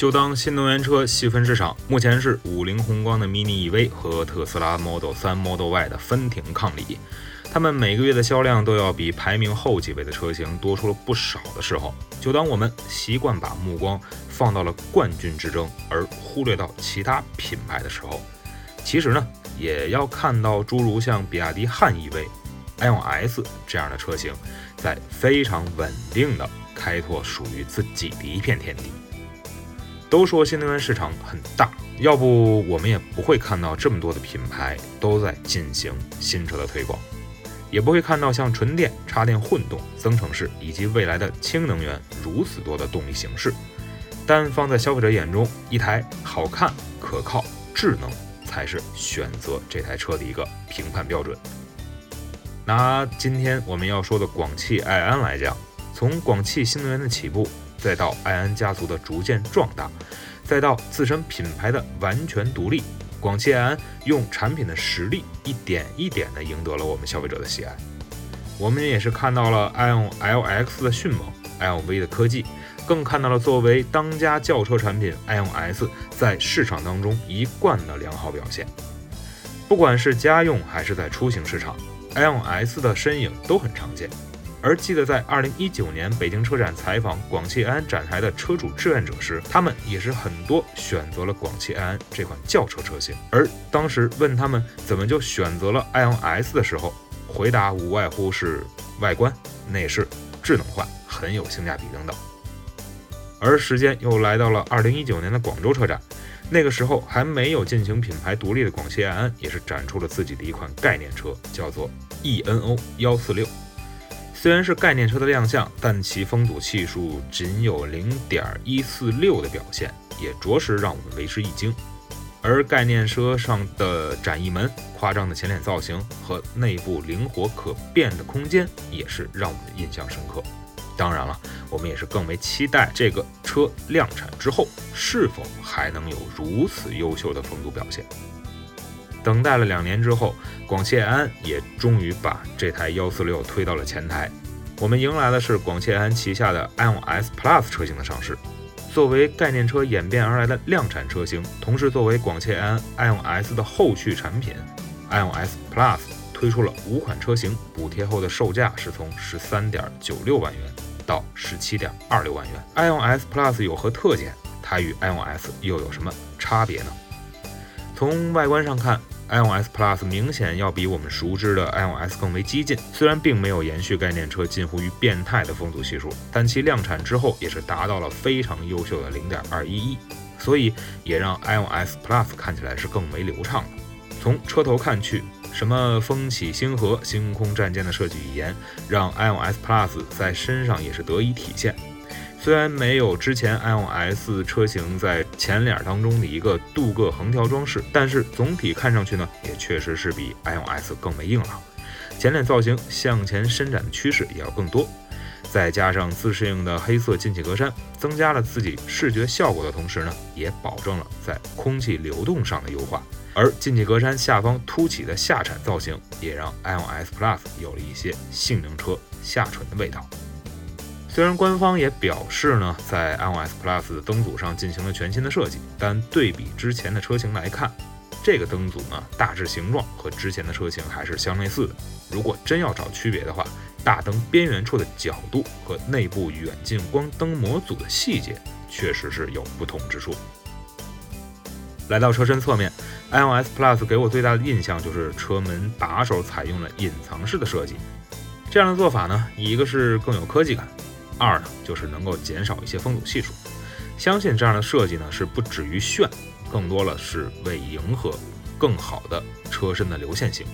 就当新能源车细分市场，目前是五菱宏光的 mini EV 和特斯拉 Model 3、Model Y 的分庭抗礼，他们每个月的销量都要比排名后几位的车型多出了不少的时候，就当我们习惯把目光放到了冠军之争，而忽略到其他品牌的时候，其实呢，也要看到诸如像比亚迪汉 EV、iON S 这样的车型，在非常稳定的开拓属于自己的一片天地。都说新能源市场很大，要不我们也不会看到这么多的品牌都在进行新车的推广，也不会看到像纯电、插电、混动、增程式以及未来的氢能源如此多的动力形式。但放在消费者眼中，一台好看、可靠、智能才是选择这台车的一个评判标准。拿今天我们要说的广汽埃安来讲，从广汽新能源的起步。再到埃安家族的逐渐壮大，再到自身品牌的完全独立，广汽埃安用产品的实力一点一点地赢得了我们消费者的喜爱。我们也是看到了 iON LX 的迅猛，iON V 的科技，更看到了作为当家轿车产品 iON S 在市场当中一贯的良好表现。不管是家用还是在出行市场，iON S 的身影都很常见。而记得在二零一九年北京车展采访广汽埃安展台的车主志愿者时，他们也是很多选择了广汽埃安这款轿车车型。而当时问他们怎么就选择了 ios 的时候，回答无外乎是外观、内饰、智能化、很有性价比等等。而时间又来到了二零一九年的广州车展，那个时候还没有进行品牌独立的广汽埃安，也是展出了自己的一款概念车，叫做 e:NO 幺四六。虽然是概念车的亮相，但其风阻系数仅有零点一四六的表现，也着实让我们为之一惊。而概念车上的展翼门、夸张的前脸造型和内部灵活可变的空间，也是让我们印象深刻。当然了，我们也是更为期待这个车量产之后，是否还能有如此优秀的风阻表现。等待了两年之后，广汽埃安也终于把这台幺四六推到了前台。我们迎来的是广汽埃安旗下的 iON S Plus 车型的上市。作为概念车演变而来的量产车型，同时作为广汽埃安 iON S 的后续产品，iON S Plus 推出了五款车型，补贴后的售价是从十三点九六万元到十七点二六万元。iON S Plus 有何特点？它与 iON S 又有什么差别呢？从外观上看 iOS Plus 明显要比我们熟知的 iOS 更为激进。虽然并没有延续概念车近乎于变态的风阻系数，但其量产之后也是达到了非常优秀的零点二一一，所以也让 iOS Plus 看起来是更为流畅的。从车头看去，什么风起星河、星空战舰的设计语言，让 iOS Plus 在身上也是得以体现。虽然没有之前 iOS 车型在前脸当中的一个镀铬横条装饰，但是总体看上去呢，也确实是比 iOS 更为硬朗。前脸造型向前伸展的趋势也要更多，再加上自适应的黑色进气格栅，增加了自己视觉效果的同时呢，也保证了在空气流动上的优化。而进气格栅下方凸起的下铲造型，也让 iOS Plus 有了一些性能车下唇的味道。虽然官方也表示呢，在 iOS Plus 的灯组上进行了全新的设计，但对比之前的车型来看，这个灯组呢大致形状和之前的车型还是相类似的。如果真要找区别的话，大灯边缘处的角度和内部远近光灯模组的细节确实是有不同之处。来到车身侧面，iOS Plus 给我最大的印象就是车门把手采用了隐藏式的设计，这样的做法呢，一个是更有科技感。二呢，就是能够减少一些风阻系数。相信这样的设计呢，是不止于炫，更多了是为迎合更好的车身的流线型。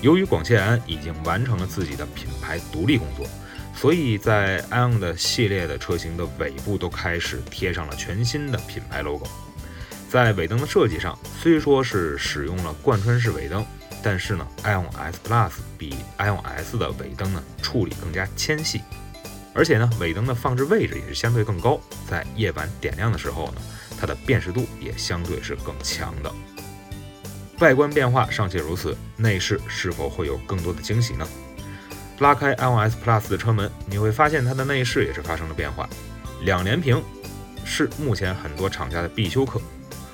由于广汽埃安已经完成了自己的品牌独立工作，所以在 ION 的系列的车型的尾部都开始贴上了全新的品牌 logo。在尾灯的设计上，虽说是使用了贯穿式尾灯，但是呢，ION S Plus 比 ION S 的尾灯呢处理更加纤细，而且呢，尾灯的放置位置也是相对更高，在夜晚点亮的时候呢，它的辨识度也相对是更强的。外观变化尚且如此，内饰是否会有更多的惊喜呢？拉开 iOS Plus 的车门，你会发现它的内饰也是发生了变化。两连屏是目前很多厂家的必修课，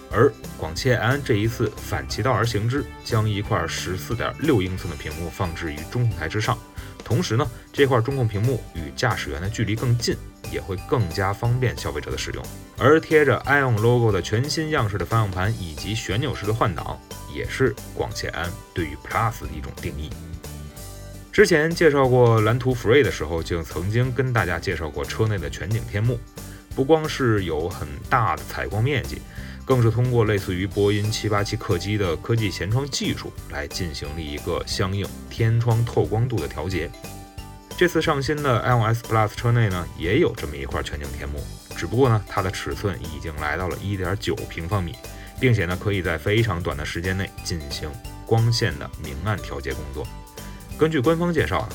而广汽埃安这一次反其道而行之，将一块十四点六英寸的屏幕放置于中控台之上。同时呢，这块中控屏幕与驾驶员的距离更近，也会更加方便消费者的使用。而贴着 ION logo 的全新样式的方向盘以及旋钮式的换挡，也是广汽安对于 Plus 的一种定义。之前介绍过蓝图 Free 的时候，就曾经跟大家介绍过车内的全景天幕，不光是有很大的采光面积，更是通过类似于波音787客机的科技舷窗技术来进行了一个相应天窗透光度的调节。这次上新的 i o S Plus 车内呢，也有这么一块全景天幕，只不过呢，它的尺寸已经来到了1.9平方米，并且呢，可以在非常短的时间内进行光线的明暗调节工作。根据官方介绍啊，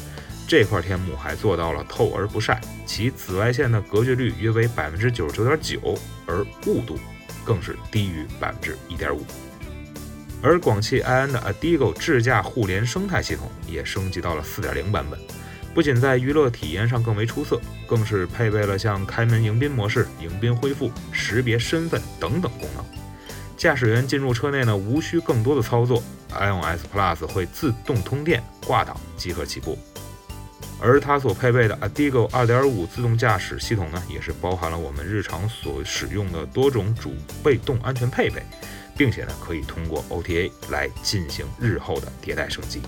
这块天幕还做到了透而不晒，其紫外线的隔绝率约为百分之九十九点九，而雾度更是低于百分之一点五。而广汽埃安的 Adigo 智驾互联生态系统也升级到了四点零版本，不仅在娱乐体验上更为出色，更是配备了像开门迎宾模式、迎宾恢复、识别身份等等功能。驾驶员进入车内呢，无需更多的操作。，iOS Plus 会自动通电、挂档、即可起步，而它所配备的 Adigo 2.5自动驾驶系统呢，也是包含了我们日常所使用的多种主被动安全配备，并且呢，可以通过 OTA 来进行日后的迭代升级。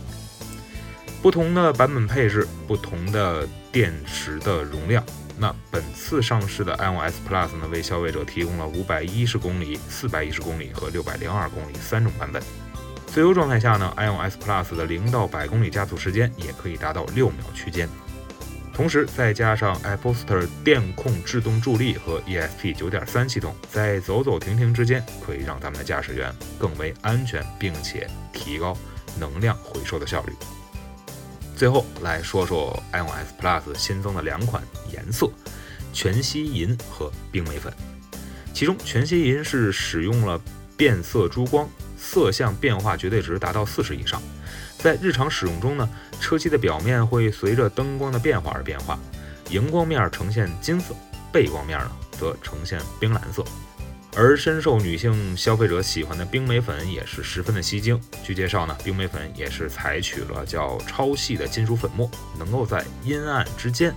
不同的版本配置，不同的电池的容量。那本次上市的 iOS Plus 呢，为消费者提供了510公里、410公里和602公里三种版本。自由状态下呢，iO S Plus 的零到百公里加速时间也可以达到六秒区间。同时，再加上 Apple Store 电控制动助力和 ESP 9.3系统，在走走停停之间，可以让咱们的驾驶员更为安全，并且提高能量回收的效率。最后来说说 iO S Plus 新增的两款颜色：全息银和冰玫粉。其中，全息银是使用了变色珠光。色相变化绝对值达到四十以上，在日常使用中呢，车漆的表面会随着灯光的变化而变化，荧光面呈现金色，背光面呢则呈现冰蓝色。而深受女性消费者喜欢的冰玫粉也是十分的吸睛。据介绍呢，冰玫粉也是采取了较超细的金属粉末，能够在阴暗之间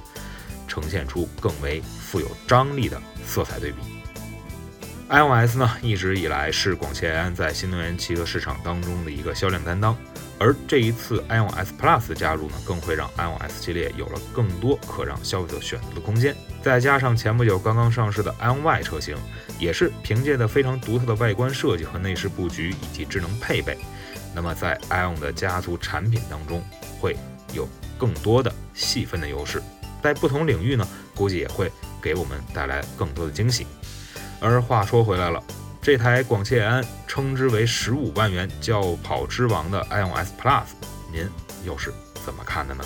呈现出更为富有张力的色彩对比。iOS 呢，一直以来是广汽埃安在新能源汽车市场当中的一个销量担当，而这一次 iOS Plus 的加入呢，更会让 iOS 系列有了更多可让消费者选择的空间。再加上前不久刚刚上市的 iOn Y 车型，也是凭借着非常独特的外观设计和内饰布局以及智能配备，那么在 iON 的家族产品当中会有更多的细分的优势，在不同领域呢，估计也会给我们带来更多的惊喜。而话说回来了，这台广汽埃安称之为十五万元轿跑之王的 iOS Plus，您又是怎么看的呢？